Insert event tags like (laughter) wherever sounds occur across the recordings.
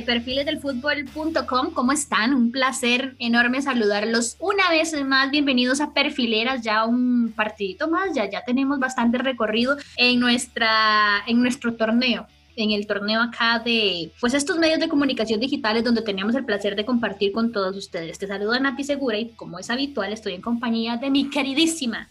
de perfilesdelfutbol.com. ¿Cómo están? Un placer enorme saludarlos una vez más. Bienvenidos a Perfileras, ya un partidito más, ya, ya tenemos bastante recorrido en, nuestra, en nuestro torneo en el torneo acá de pues estos medios de comunicación digitales donde teníamos el placer de compartir con todos ustedes. Te saluda Nati Segura y como es habitual estoy en compañía de mi queridísima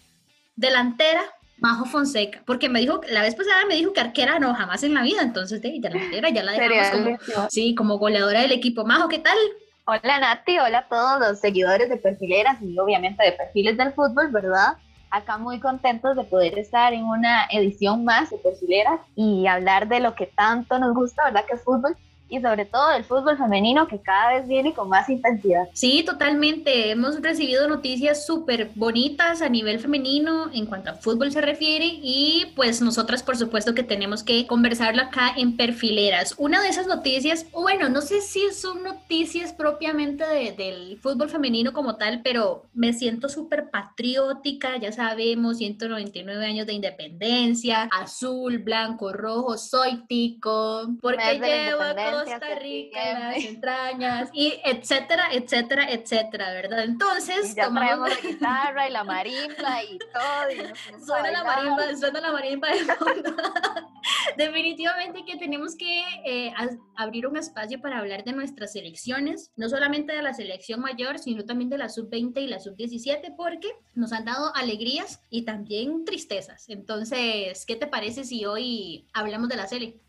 delantera Majo Fonseca, porque me dijo, la vez pasada me dijo que arquera no, jamás en la vida, entonces de delantera ya la dejamos como, sí, como goleadora del equipo. Majo, ¿qué tal? Hola Nati, hola a todos los seguidores de Perfileras y obviamente de Perfiles del Fútbol, ¿verdad? Acá muy contentos de poder estar en una edición más de Perfileras y hablar de lo que tanto nos gusta, ¿verdad? Que es fútbol y sobre todo el fútbol femenino que cada vez viene con más intensidad. Sí, totalmente. Hemos recibido noticias súper bonitas a nivel femenino en cuanto a fútbol se refiere y pues nosotras por supuesto que tenemos que conversarlo acá en perfileras. Una de esas noticias, bueno, no sé si son noticias propiamente del fútbol femenino como tal, pero me siento súper patriótica, ya sabemos, 199 años de independencia, azul, blanco, rojo, soy tico, porque llevo Costa Rica, las (laughs) entrañas, y etcétera, etcétera, etcétera, ¿verdad? Entonces, y ya traemos la (laughs) guitarra y la marimba y todo. Y suena la marimba, suena la marimba de fondo. (laughs) Definitivamente que tenemos que eh, abrir un espacio para hablar de nuestras selecciones, no solamente de la selección mayor, sino también de la sub-20 y la sub-17, porque nos han dado alegrías y también tristezas. Entonces, ¿qué te parece si hoy hablamos de la selección?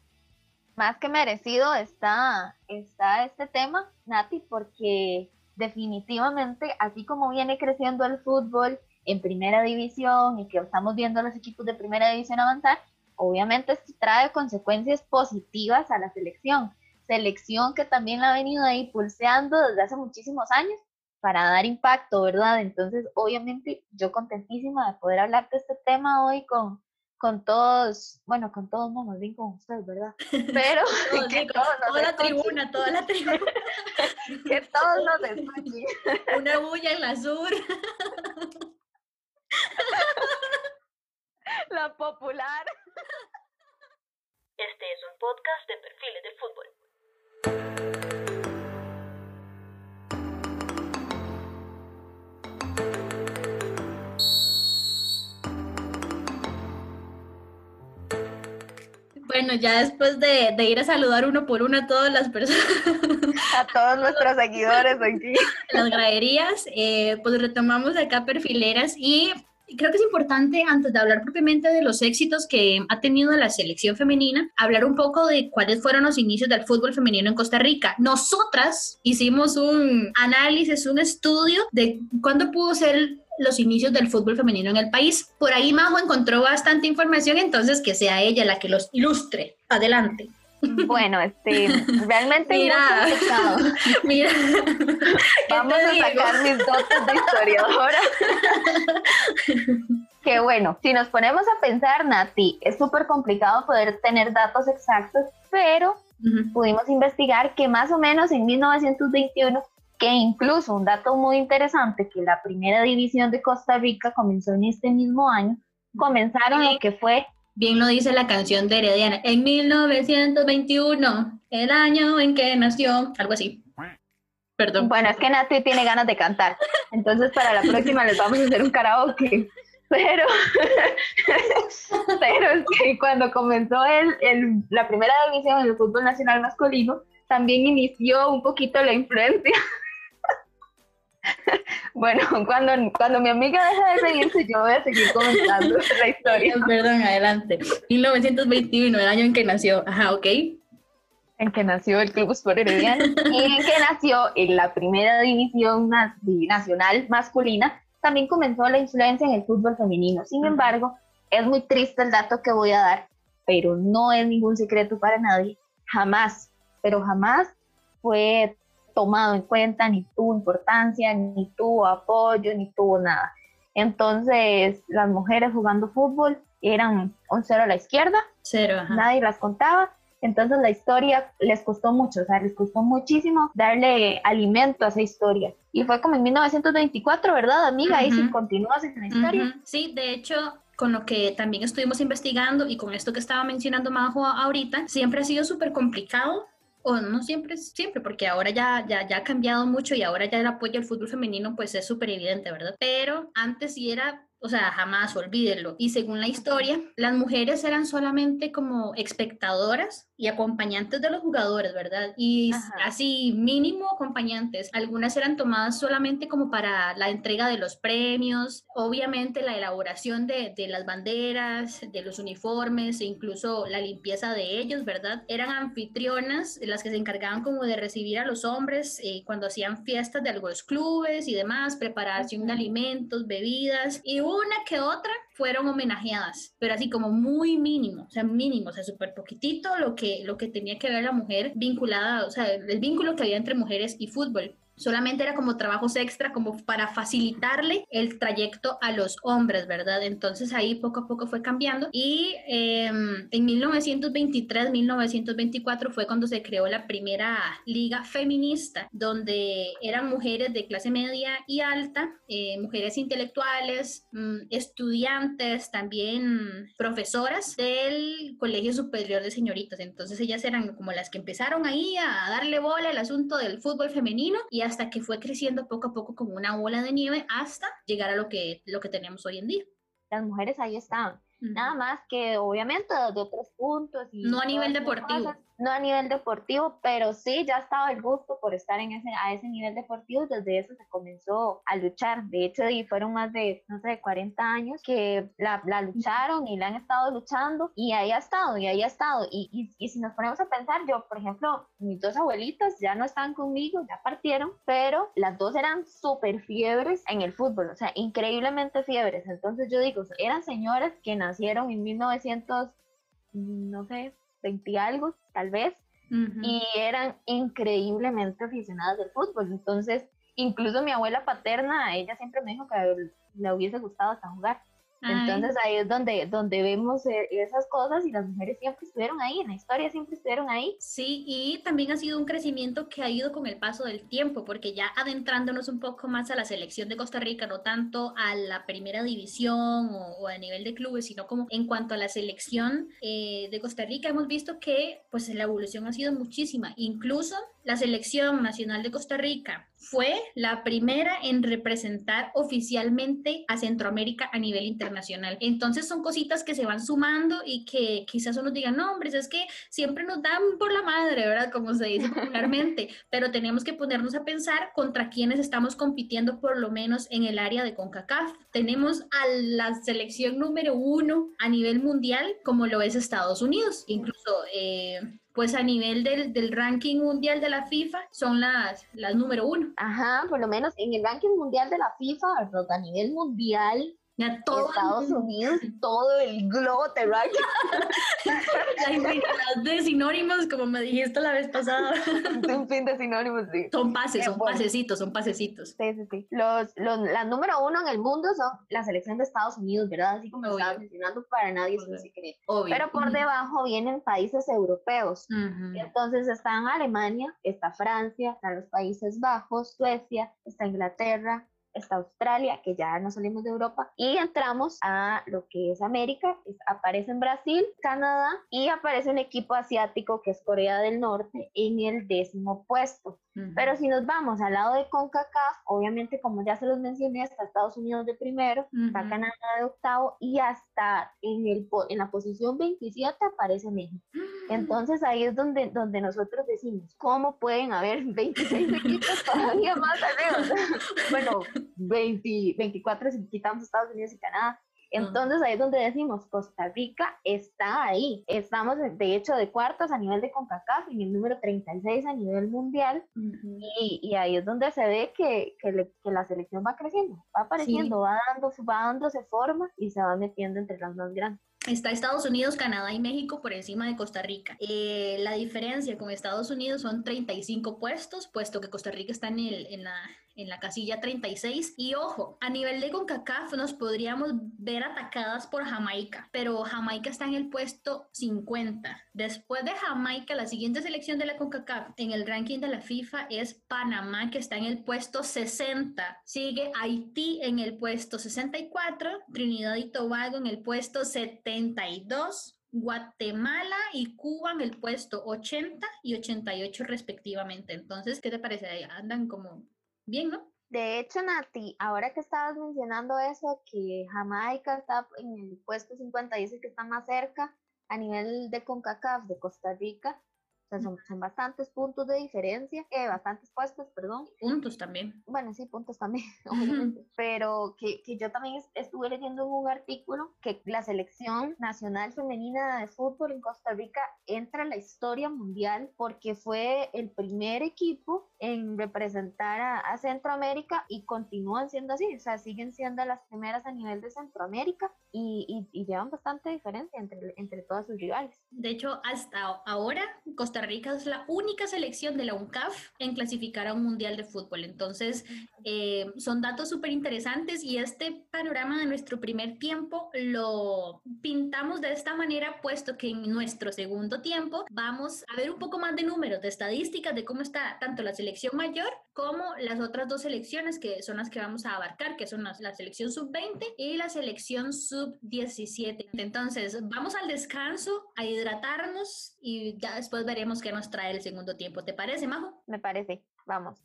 Más que merecido está, está este tema, Nati, porque definitivamente, así como viene creciendo el fútbol en primera división y que estamos viendo a los equipos de primera división avanzar, obviamente esto trae consecuencias positivas a la selección. Selección que también la ha venido ahí pulseando desde hace muchísimos años para dar impacto, ¿verdad? Entonces, obviamente, yo contentísima de poder hablar de este tema hoy con, con todos, bueno, con todos, no, más bien con ustedes, ¿verdad? Pero (laughs) (laughs) que todos toda la tribuna, toda la tribuna. (laughs) que todos nos escuchen. Una bulla en la sur. la popular. Este es un podcast de perfiles de fútbol. Bueno, ya después de, ir a saludar uno por uno a todas las personas. (laughs) A todos nuestros seguidores aquí. (laughs) Las graderías, eh, pues retomamos acá perfileras y creo que es importante, antes de hablar propiamente de los éxitos que ha tenido la selección femenina, hablar un poco de cuáles fueron los inicios del fútbol femenino en Costa Rica. Nosotras hicimos un análisis, un estudio de cuándo pudo ser los inicios del fútbol femenino en el país. Por ahí Majo encontró bastante información, entonces que sea ella la que los ilustre. Adelante. Bueno, este, (laughs) realmente mira, (laughs) mira, (laughs) vamos a sacar mis dotes de historiadora. que bueno, si nos ponemos a pensar, Nati, es súper complicado poder tener datos exactos, pero pudimos investigar que más o menos en 1921 que incluso un dato muy interesante, que la primera división de Costa Rica comenzó en este mismo año, comenzaron lo que fue... Bien lo dice la canción de Herediana, en 1921, el año en que nació, algo así. Perdón. Bueno, es que Nati tiene ganas de cantar, entonces para la próxima les vamos a hacer un karaoke. Pero, pero es que cuando comenzó el, el, la primera división del fútbol nacional masculino, también inició un poquito la influencia (laughs) Bueno, cuando, cuando mi amiga deja de seguirse, yo voy a seguir comentando (laughs) la historia. Perdón, adelante. 1921, el año en que nació. Ajá, ok. En que nació el Club Sport Herediano y en que nació en la primera división nacional masculina, también comenzó la influencia en el fútbol femenino. Sin embargo, es muy triste el dato que voy a dar, pero no es ningún secreto para nadie. Jamás, pero jamás fue tomado en cuenta, ni tuvo importancia, ni tuvo apoyo, ni tuvo nada. Entonces, las mujeres jugando fútbol eran un cero a la izquierda, cero, nadie las contaba. Entonces la historia les costó mucho, o sea, les costó muchísimo darle alimento a esa historia. Y fue como en 1924, ¿verdad, amiga? Y si continúas en la historia. Sí, de hecho, con lo que también estuvimos investigando y con esto que estaba mencionando Majo ahorita, siempre ha sido súper complicado o no siempre, siempre, porque ahora ya, ya, ya ha cambiado mucho y ahora ya el apoyo al fútbol femenino pues es súper evidente, ¿verdad? Pero antes sí era o sea, jamás olvídenlo. Y según la historia, las mujeres eran solamente como espectadoras y acompañantes de los jugadores, ¿verdad? Y así mínimo acompañantes. Algunas eran tomadas solamente como para la entrega de los premios, obviamente la elaboración de, de las banderas, de los uniformes e incluso la limpieza de ellos, ¿verdad? Eran anfitrionas las que se encargaban como de recibir a los hombres eh, cuando hacían fiestas de algunos clubes y demás, preparación de alimentos, bebidas y una que otra fueron homenajeadas, pero así como muy mínimo, o sea, mínimo, o sea, súper poquitito lo que, lo que tenía que ver la mujer vinculada, o sea, el vínculo que había entre mujeres y fútbol solamente era como trabajos extra, como para facilitarle el trayecto a los hombres, ¿verdad? Entonces ahí poco a poco fue cambiando y em, en 1923, 1924 fue cuando se creó la primera liga feminista, donde eran mujeres de clase media y alta, eh, mujeres intelectuales, mm, estudiantes, también profesoras del Colegio Superior de Señoritas. Entonces ellas eran como las que empezaron ahí a darle bola al asunto del fútbol femenino y hasta que fue creciendo poco a poco como una bola de nieve hasta llegar a lo que, lo que tenemos hoy en día. Las mujeres ahí estaban, nada más que obviamente de otros puntos. Y no a nivel deportivo no a nivel deportivo, pero sí ya estaba el gusto por estar en ese, a ese nivel deportivo, desde eso se comenzó a luchar, de hecho y fueron más de, no sé, 40 años que la, la lucharon y la han estado luchando y ahí ha estado, y ahí ha estado, y, y, y, si nos ponemos a pensar, yo, por ejemplo, mis dos abuelitas ya no están conmigo, ya partieron, pero las dos eran súper fiebres en el fútbol, o sea, increíblemente fiebres, entonces yo digo, eran señoras que nacieron en 1900, no sé, 20 algo, tal vez, y eran increíblemente aficionadas del fútbol. Entonces, incluso mi abuela paterna, ella siempre me dijo que le hubiese gustado hasta jugar. Entonces ahí es donde, donde vemos eh, esas cosas y las mujeres siempre estuvieron ahí, en la historia siempre estuvieron ahí. Sí, y también ha sido un crecimiento que ha ido con el paso del tiempo, porque ya adentrándonos un poco más a la selección de Costa Rica, no tanto a la primera división o, a nivel de clubes, sino como en cuanto a la selección eh, de Costa Rica, hemos visto que pues la evolución ha sido muchísima, incluso la selección nacional de Costa Rica fue la primera en representar oficialmente a Centroamérica a nivel internacional. Entonces son cositas que se van sumando y que quizás uno diga, no, hombre, es que siempre nos dan por la madre, ¿verdad? Como se dice popularmente, (laughs) pero tenemos que ponernos a pensar contra quienes estamos compitiendo por lo menos en el área de CONCACAF. Tenemos a la selección número uno a nivel mundial como lo es Estados Unidos. Incluso... Eh, pues a nivel del, del, ranking mundial de la FIFA son las, las número uno. Ajá, por lo menos en el ranking mundial de la FIFA, a nivel mundial, todo Estados Unidos y todo el globo terráqueo. (laughs) La infinidad de sinónimos, como me dijiste la vez pasada. (laughs) Un fin de sinónimos, sí. Son pases, son pasecitos, son pasecitos. Sí, sí, sí. Los, los, la número uno en el mundo son la selección de Estados Unidos, ¿verdad? Así como estaba mencionando, para nadie es un secreto. Pero por debajo vienen países europeos. Entonces están Alemania, está Francia, están los Países Bajos, Suecia, está Inglaterra, está Australia, que ya no salimos de Europa, y entramos a lo que es América, aparece en Brasil, Canadá, y aparece un equipo asiático que es Corea del Norte en el décimo puesto. Pero si nos vamos al lado de CONCACAF, obviamente como ya se los mencioné, está Estados Unidos de primero, está Canadá de octavo y hasta en, el, en la posición 27 aparece México. (gasps) Entonces ahí es donde, donde nosotros decimos, ¿cómo pueden haber (laughs) 26 equipos todavía más arriba? (laughs) bueno, 20, 24 si quitamos Estados Unidos y Canadá. Entonces ahí es donde decimos, Costa Rica está ahí. Estamos de hecho de cuartos a nivel de CONCACAF y el número 36 a nivel mundial. y, y, ahí es donde se ve que, que, que la selección va creciendo, va apareciendo, va, dando, va dándose forma y se va metiendo entre las más grandes. Está Estados Unidos, Canadá y México por encima de Costa Rica. Eh, la diferencia con Estados Unidos son 35 puestos, puesto que Costa Rica está en, el, en, la, en la casilla 36. Y ojo, a nivel de CONCACAF nos podríamos ver atacadas por Jamaica, pero Jamaica está en el puesto 50. Después de Jamaica, la siguiente selección de la CONCACAF en el ranking de la FIFA es Panamá, que está en el puesto 60. Sigue Haití en el puesto 64, Trinidad y Tobago en el puesto 72. Guatemala y Cuba en el puesto 80 y 88 respectivamente. Entonces, ¿qué te parece? Andan como bien, ¿no? De hecho, Nati, ahora que estabas mencionando eso, que Jamaica está en el puesto 50, dice que está más cerca a nivel de CONCACAF de Costa Rica, son, bastantes puntos de diferencia, eh, bastantes puestos, perdón. Puntos también. Bueno, sí, puntos también, (laughs) Pero que, que, yo también estuve leyendo en un artículo que la selección nacional femenina de fútbol en Costa Rica entra a la historia mundial porque fue el primer equipo en representar a, Centroamérica y continúan siendo así, o sea, siguen siendo las primeras a nivel de Centroamérica y, y, llevan bastante diferencia entre, entre todas sus rivales. De hecho, hasta ahora Costa Rica es la única selección de la UNCAF en clasificar a un mundial de fútbol. Entonces, eh, son datos súper interesantes y este panorama de nuestro primer tiempo lo pintamos de esta manera, puesto que en nuestro segundo tiempo vamos a ver un poco más de números, de estadísticas, de cómo está tanto la selección selección mayor como las otras dos selecciones que son las que vamos a abarcar, que son la, selección sub-20 y la selección sub-17. Entonces, vamos al descanso, a hidratarnos y ya después veremos qué nos trae el segundo tiempo. ¿Te parece, Majo? Me parece. Vamos.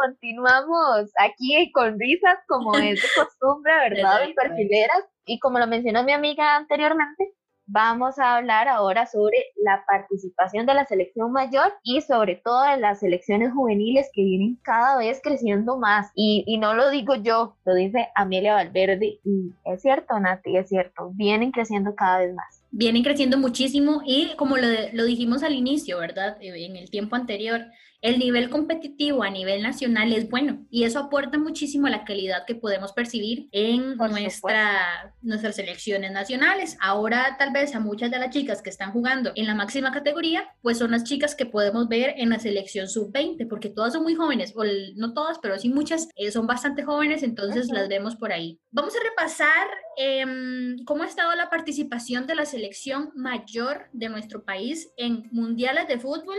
Continuamos aquí con risas, como (laughs) es de costumbre, ¿verdad? En perfileras. Y como lo mencionó mi amiga anteriormente, vamos a hablar ahora sobre la participación de la selección mayor y sobre todo de las selecciones juveniles que vienen cada vez creciendo más. Y, y, no lo digo yo, lo dice Amelia Valverde. Y es cierto, Nati, es cierto, vienen creciendo cada vez más. Vienen creciendo muchísimo y como lo, lo dijimos al inicio, ¿verdad? En el tiempo anterior, el nivel competitivo a nivel nacional es bueno y eso aporta muchísimo a la calidad que podemos percibir en nuestra, nuestras selecciones nacionales. Ahora tal vez a muchas de las chicas que están jugando en la máxima categoría, pues son las chicas que podemos ver en la selección sub-20, porque todas son muy jóvenes, o no todas, pero sí muchas eh, son bastante jóvenes, entonces las vemos por ahí. Vamos a repasar em, cómo ha estado la participación de la selección mayor de nuestro país en mundiales de fútbol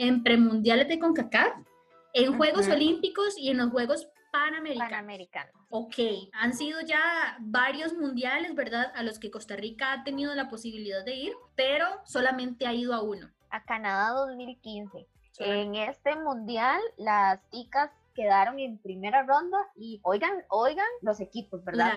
en premundiales de CONCACAF, en Juegos Olímpicos y en los Juegos Panamericanos. Panamericanos. Ok, han sido ya varios mundiales, ¿verdad? A los que Costa Rica ha tenido la posibilidad de ir, pero solamente ha ido a uno. A Canadá 2015. En este mundial, las chicas quedaron en primera ronda y oigan, oigan los equipos, ¿verdad?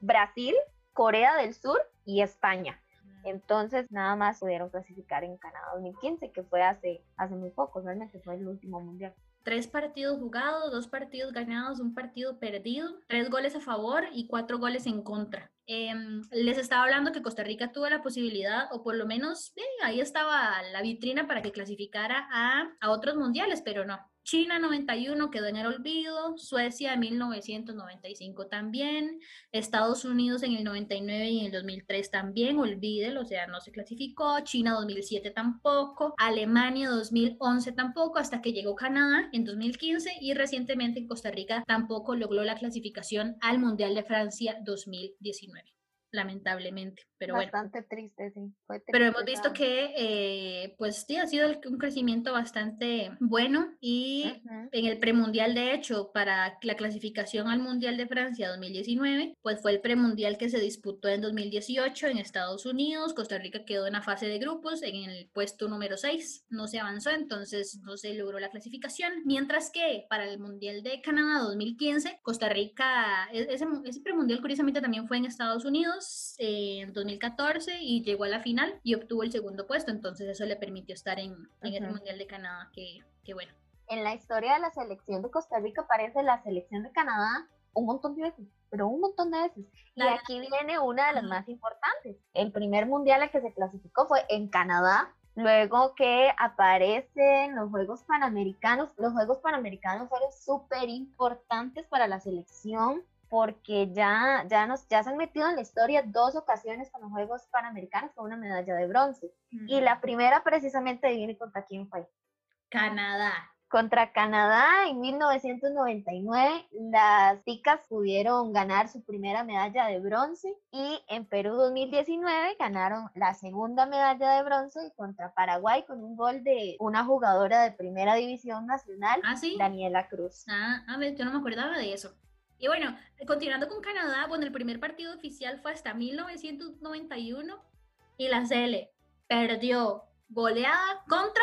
Brasil, Corea del Sur y España. Entonces, nada más pudieron clasificar en Canadá 2015, que fue hace, hace muy poco, realmente fue el último mundial. Tres partidos jugados, dos partidos ganados, un partido perdido, tres goles a favor y cuatro goles en contra. Em, les estaba hablando que Costa Rica tuvo la posibilidad, o por lo menos eh, ahí estaba la vitrina para que clasificara a, a otros mundiales, pero no. China 91 quedó en el olvido, Suecia en 1995 también, Estados Unidos en el 99 y en el 2003 también, olvídelo, o sea, no se clasificó, China 2007 tampoco, Alemania 2011 tampoco, hasta que llegó Canadá en 2015 y recientemente en Costa Rica tampoco logró la clasificación al Mundial de Francia 2019 lamentablemente. Pero bastante triste, sí. pero hemos visto que, eh, pues sí, ha sido un crecimiento bastante bueno y en el premundial, de hecho, para la clasificación al Mundial de Francia 2019, pues fue el premundial que se disputó en 2018 en Estados Unidos. Costa Rica quedó en la fase de grupos en el puesto número 6, no se avanzó, entonces no se logró la clasificación. Mientras que para el Mundial de Canadá 2015, Costa Rica, e-, ese, ese premundial curiosamente también fue en Estados Unidos en 2014 y llegó a la final y obtuvo el segundo puesto, entonces eso le permitió estar en, en el Mundial de Canadá, que, que bueno. En la historia de la selección de Costa Rica aparece la selección de Canadá un montón de veces, pero un montón de veces. Y aquí viene una de las más importantes. El primer mundial al que se clasificó fue en Canadá, luego que aparecen los Juegos Panamericanos. Los Juegos Panamericanos fueron súper importantes para la selección porque ya, ya, nos, ya se han metido en la historia dos ocasiones con los Juegos Panamericanos con una medalla de bronce. Y la primera precisamente viene contra quién fue. Canadá. Contra Canadá en 1999, las ticas pudieron ganar su primera medalla de bronce y en Perú 2019 ganaron la segunda medalla de bronce contra Paraguay con un gol de una jugadora de primera división nacional, ¿Ah, Daniela Cruz. Ah, a ver, yo no me acordaba de eso. Y bueno, continuando con Canadá, bueno, el primer partido oficial fue hasta 1991 y la CL perdió goleada contra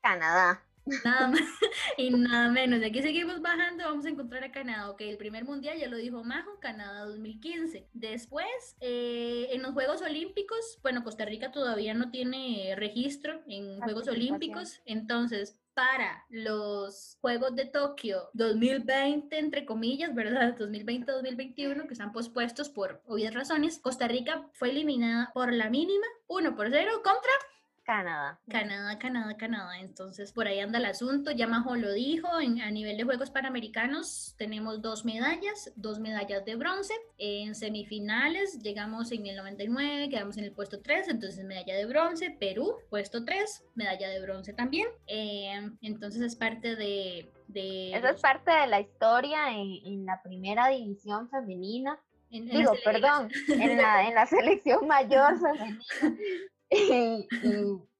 Canadá. Nada (laughs) más y nada menos. Aquí seguimos bajando, vamos a encontrar a Canadá. Ok, el primer mundial ya lo dijo Majo, Canadá 2015. Después, eh, en los Juegos Olímpicos, bueno, Costa Rica todavía no tiene registro en Juegos Olímpicos. Entonces, para los Juegos de Tokio 2020, entre comillas, ¿verdad? (laughs) 2020-2021, que están pospuestos por obvias razones, Costa Rica fue eliminada por la mínima, 1 por 0 contra Canadá. Canadá, Canadá, Canadá. Entonces, por ahí anda el asunto. Ya Majo lo dijo, en, a nivel de Juegos Panamericanos tenemos dos medallas, dos medallas de bronce. En semifinales llegamos en el 99, quedamos en el puesto 3, entonces medalla de bronce. Perú, puesto 3, medalla de bronce también. Eh, entonces es parte de... de Eso es parte de la historia en, la primera división femenina. Digo, perdón, en la, en la (laughs) selección mayor femenina. (laughs) y,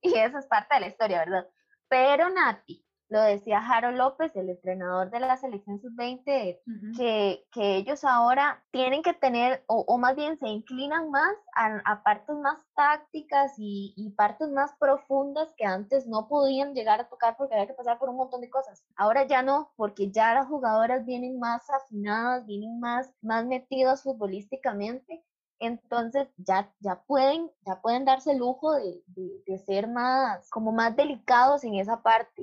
eso es parte de la historia, ¿verdad? Pero Nati, lo decía Jaro López, el entrenador de la selección sub-20, que, que, ellos ahora tienen que tener, o, más bien se inclinan más a, partes más tácticas y, y, partes más profundas que antes no podían llegar a tocar porque había que pasar por un montón de cosas. Ahora ya no, porque ya las jugadoras vienen más afinadas, vienen más, más metidas futbolísticamente entonces ya, ya, pueden, ya pueden darse el lujo de, de, ser más, como más delicados en esa parte.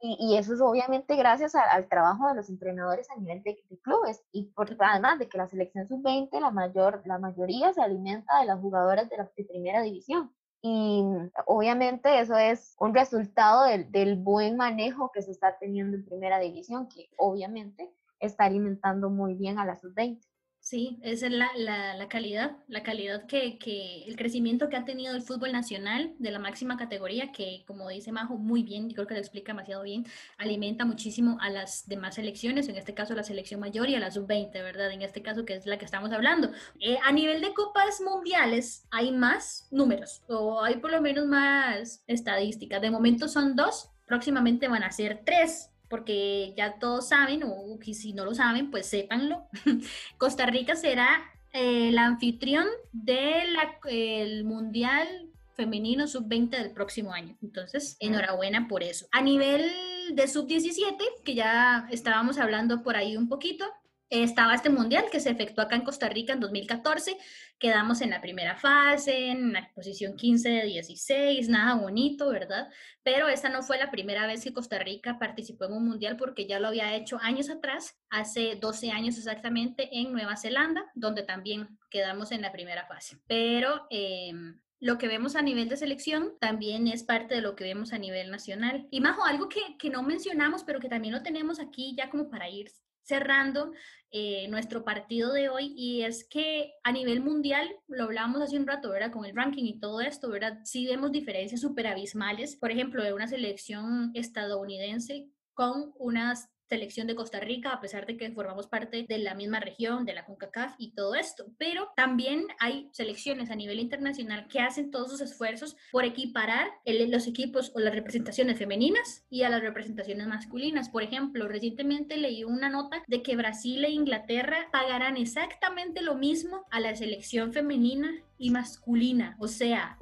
y, y, eso es obviamente gracias al trabajo de los entrenadores a nivel de, clubes y por, además de que la selección sub-20, la, mayor, la mayoría se alimenta de las jugadoras de la primera división. Y obviamente eso es un resultado del, del buen manejo que se está teniendo en primera división, que obviamente está alimentando muy bien a la sub-20. Sí, esa es la, la, calidad, la calidad que, que, el crecimiento que ha tenido el fútbol nacional de la máxima categoría, que como dice Majo muy bien, yo creo que lo explica demasiado bien, alimenta muchísimo a las demás selecciones, en este caso la selección mayor y a la sub-20, ¿verdad? En este caso que es la que estamos hablando. Eh, a nivel de copas mundiales hay más números, o hay por lo menos más estadísticas. De momento son dos, próximamente van a ser tres porque ya todos saben, o si no lo saben, pues sépanlo, (laughs) Costa Rica será eh, el anfitrión del Mundial Femenino Sub-20 del próximo año. Entonces, enhorabuena por eso. A nivel de Sub-17, que ya estábamos hablando por ahí un poquito, estaba este mundial que se efectuó acá en Costa Rica en 2014. Quedamos en la primera fase, en la posición 15 de 16, nada bonito, ¿verdad? Pero esta no fue la primera vez que Costa Rica participó en un mundial porque ya lo había hecho años atrás, hace 12 años exactamente, en Nueva Zelanda, donde también quedamos en la primera fase. Pero em, lo que vemos a nivel de selección también es parte de lo que vemos a nivel nacional. Y Majo, algo que, que, no mencionamos, pero que también lo tenemos aquí ya como para ir cerrando eh, nuestro partido de hoy y es que a nivel mundial, lo hablábamos hace un rato, ¿verdad? Con el ranking y todo esto, ¿verdad? Sí vemos diferencias súper abismales, por ejemplo, de una selección estadounidense con unas selección de Costa Rica, a pesar de que formamos parte de la misma región, de la CONCACAF y todo esto. Pero también hay selecciones a nivel internacional que hacen todos sus esfuerzos por equiparar los equipos o las representaciones femeninas y a las representaciones masculinas. Por ejemplo, recientemente leí una nota de que Brasil e Inglaterra pagarán exactamente lo mismo a la selección femenina y masculina, o sea...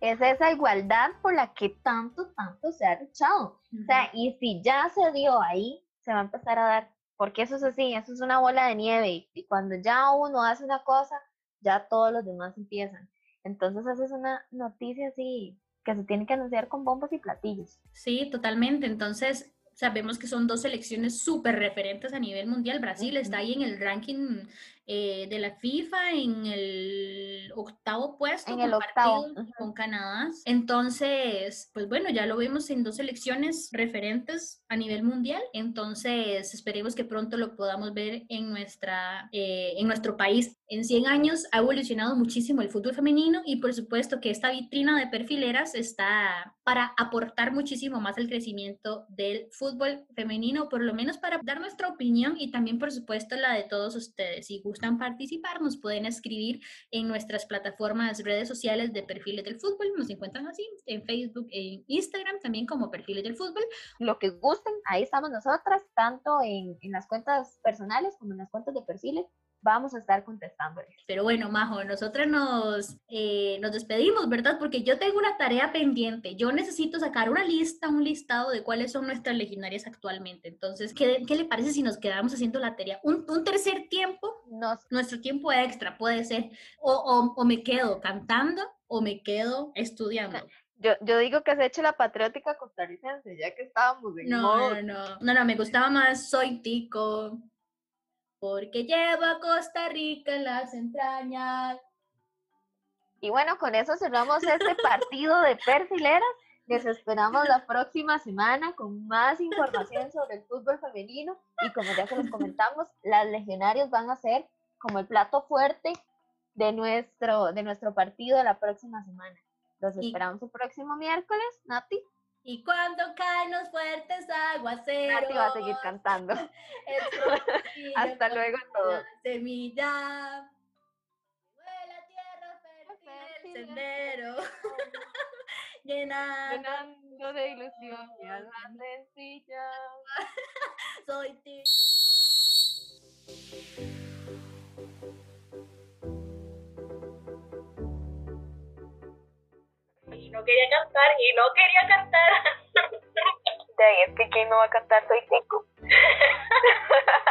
Es esa igualdad por la que tanto, tanto se ha luchado. O sea, y si ya se dio ahí, se va a empezar a dar, porque eso es así, eso es una bola de nieve y, cuando ya uno hace una cosa, ya todos los demás empiezan. Entonces esa es una noticia así que se tiene que anunciar con bombos y platillos. Sí, totalmente. Entonces, sabemos que son dos selecciones súper referentes a nivel mundial. Brasil está ahí en el ranking eh, de la FIFA en el octavo puesto, en el octavo. con Canadá. Entonces, pues bueno, ya lo vimos en dos elecciones referentes a nivel mundial. Entonces, esperemos que pronto lo podamos ver en, nuestra, eh, en nuestro país. En 100 años ha evolucionado muchísimo el fútbol femenino y por supuesto que esta vitrina de perfileras está para aportar muchísimo más al crecimiento del fútbol femenino, por lo menos para dar nuestra opinión y también por supuesto la de todos ustedes. Si gustan participar, nos pueden escribir en nuestras plataformas, redes sociales de perfiles del fútbol. Nos encuentran así en Facebook, en Instagram también como perfiles del fútbol. Lo que gusten, ahí estamos nosotras, tanto en, en las cuentas personales como en las cuentas de perfiles vamos a estar contestándoles. Pero bueno, Majo, nosotros nos, eh, nos despedimos, ¿verdad? Porque yo tengo una tarea pendiente. Yo necesito sacar una lista, un listado de cuáles son nuestras legendarias actualmente. Entonces, ¿qué, qué le parece si nos quedamos haciendo la tarea? Un, un tercer tiempo, nuestro tiempo extra puede ser, o, o, o, me quedo cantando o me quedo estudiando. Yo, yo, digo que se eche la patriótica costarricense, ya que estábamos en no, no, no, no, no, me gustaba más Soy Tico, porque llevo a Costa Rica en las entrañas. Y bueno, con eso cerramos este partido de perfileras. Les esperamos la próxima semana con más información sobre el fútbol femenino y como ya se los comentamos, las legionarios van a ser como el plato fuerte de nuestro, de nuestro partido la próxima semana. Los esperamos el próximo miércoles, Nati. Y cuando caen los fuertes aguaceros. Nati va a seguir cantando. (laughs) (laughs) Hasta luego todos. Semilla. Vuela tierra fértil el sendero. (laughs) Llenando de ilusión mi alma sencilla. Soy Tico. y no quería cantar y no quería cantar. De ahí es que quien no va a cantar soy Tico. (laughs)